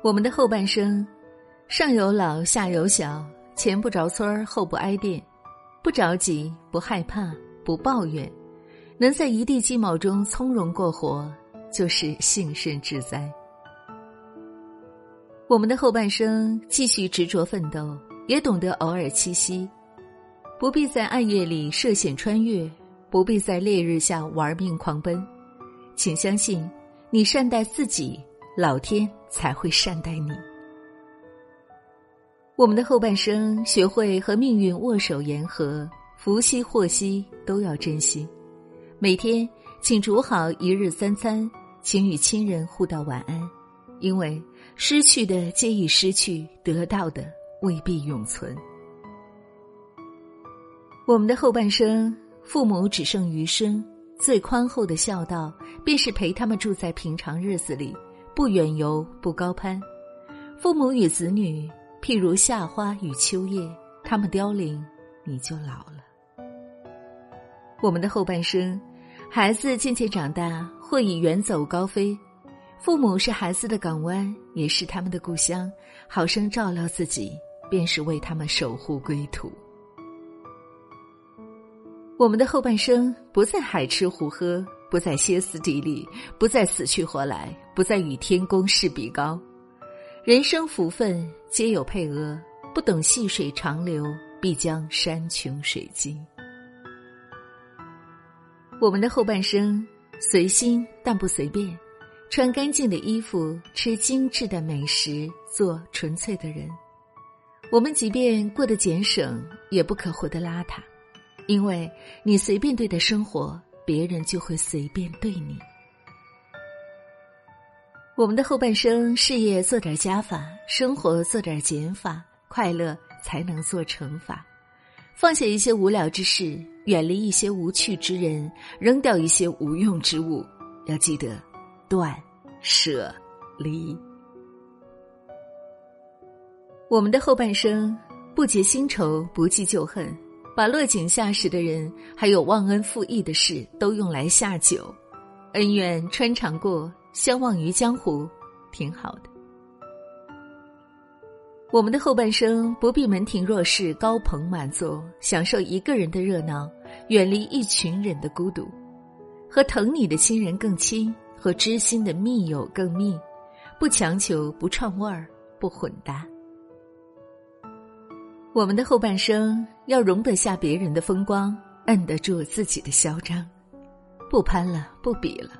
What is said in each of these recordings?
我们的后半生，上有老，下有小，前不着村，后不挨店，不着急，不害怕，不抱怨，能在一地鸡毛中从容过活，就是幸甚至哉。我们的后半生，继续执着奋斗，也懂得偶尔栖息，不必在暗夜里涉险穿越，不必在烈日下玩命狂奔，请相信，你善待自己。老天才会善待你。我们的后半生，学会和命运握手言和，福兮祸兮都要珍惜。每天，请煮好一日三餐，请与亲人互道晚安，因为失去的皆已失去，得到的未必永存。我们的后半生，父母只剩余生，最宽厚的孝道，便是陪他们住在平常日子里。不远游，不高攀，父母与子女，譬如夏花与秋叶，他们凋零，你就老了。我们的后半生，孩子渐渐长大，或已远走高飞，父母是孩子的港湾，也是他们的故乡，好生照料自己，便是为他们守护归途。我们的后半生，不再海吃胡喝。不再歇斯底里，不再死去活来，不再与天公试比高。人生福分皆有配额，不懂细水长流，必将山穷水尽。我们的后半生，随心但不随便，穿干净的衣服，吃精致的美食，做纯粹的人。我们即便过得俭省，也不可活得邋遢，因为你随便对待生活。别人就会随便对你。我们的后半生，事业做点加法，生活做点减法，快乐才能做乘法。放下一些无聊之事，远离一些无趣之人，扔掉一些无用之物。要记得断舍离。我们的后半生，不结新仇，不记旧恨。把落井下石的人，还有忘恩负义的事，都用来下酒，恩怨穿肠过，相忘于江湖，挺好的。我们的后半生不必门庭若市、高朋满座，享受一个人的热闹，远离一群人的孤独，和疼你的亲人更亲，和知心的密友更密，不强求，不串味儿，不混搭。我们的后半生要容得下别人的风光，摁得住自己的嚣张，不攀了，不比了，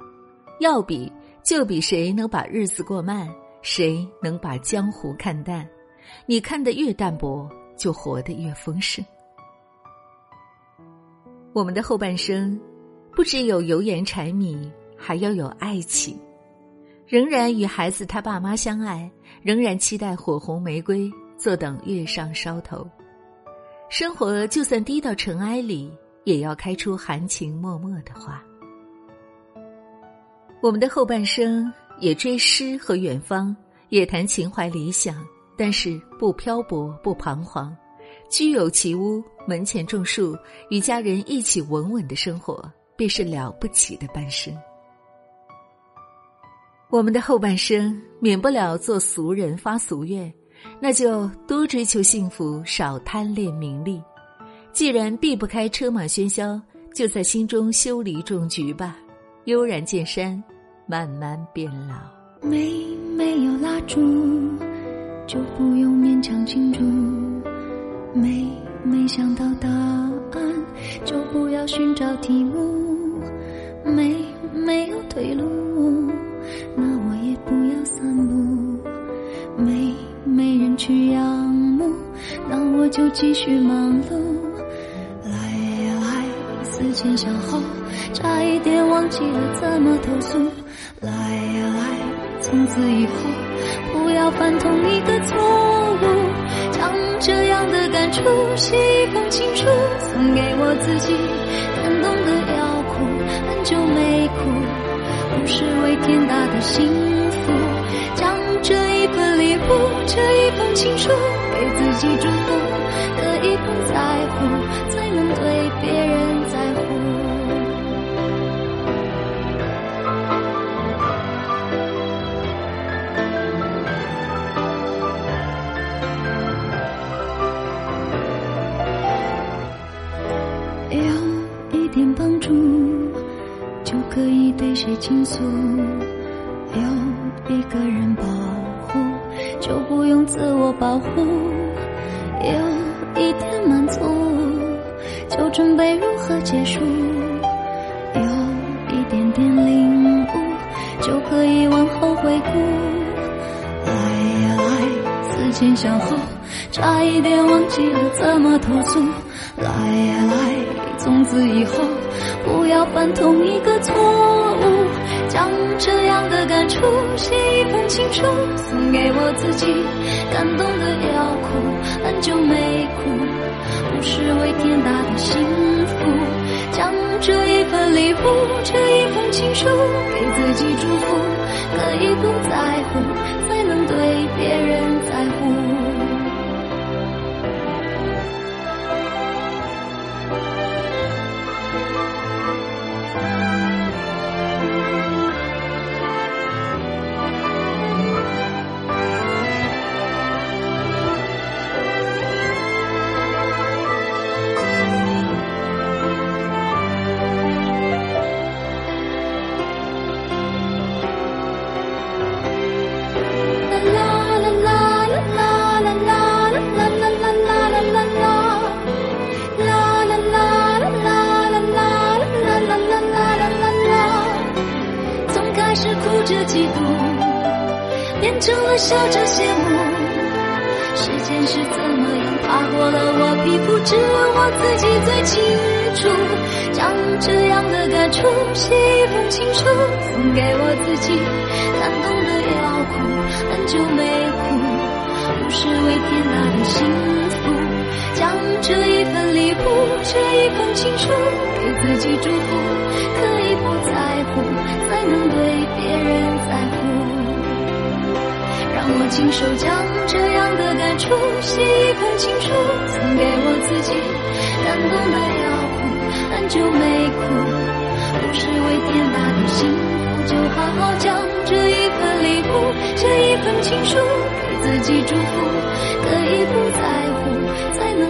要比就比谁能把日子过慢，谁能把江湖看淡。你看得越淡薄，就活得越丰盛。我们的后半生，不只有油盐柴米，还要有爱情，仍然与孩子他爸妈相爱，仍然期待火红玫瑰。坐等月上梢头，生活就算低到尘埃里，也要开出含情脉脉的花。我们的后半生也追诗和远方，也谈情怀理想，但是不漂泊，不彷徨，居有其屋，门前种树，与家人一起稳稳的生活，便是了不起的半生。我们的后半生免不了做俗人，发俗愿。那就多追求幸福，少贪恋名利。既然避不开车马喧嚣，就在心中修篱种菊吧。悠然见山，慢慢变老。没没有蜡烛，就不用勉强庆祝。没没想到答案，就不要寻找题目。没没有退路，那我也不要散步。去仰慕，那我就继续忙碌。来呀来，思前想后，差一点忘记了怎么投诉。来呀来，从此以后不要犯同一个错误。将这样的感触写一封情书，送给我自己，感动的要哭，很久没哭，不是为天大的幸福。不这一封情书给自己祝福的一份在乎才能对别人在乎。有一点帮助就可以对谁倾诉有一个人保护。就不用自我保护。有一点满足，就准备如何结束。有一点点领悟，就可以往后回顾。来呀来，思前想后，差一点忘记了怎么投诉。来呀来，从此以后不要犯同一个错误。将这样的出写一封情书，送给我自己。感动得要哭，很久没哭，不是为天大的幸福。将这一份礼物，这一封情书，给自己祝福，可以不在乎，才能对别人在乎。嫉妒变成了笑着羡慕，时间是怎么样爬过了我皮肤，只有我自己最清楚。将这样的感触写一封情书，送给我自己。感动的要哭，很久没哭，不是为天大的幸福。写一，封情书，给自己祝福，可以不在乎，才能对别人在乎。让我亲手将这样的感触写一封情书，送给我自己。感动的要哭，很久没哭，不是为天大的幸福，就好好将这一份礼物，这一份情书给自己祝福，可以不在乎。才能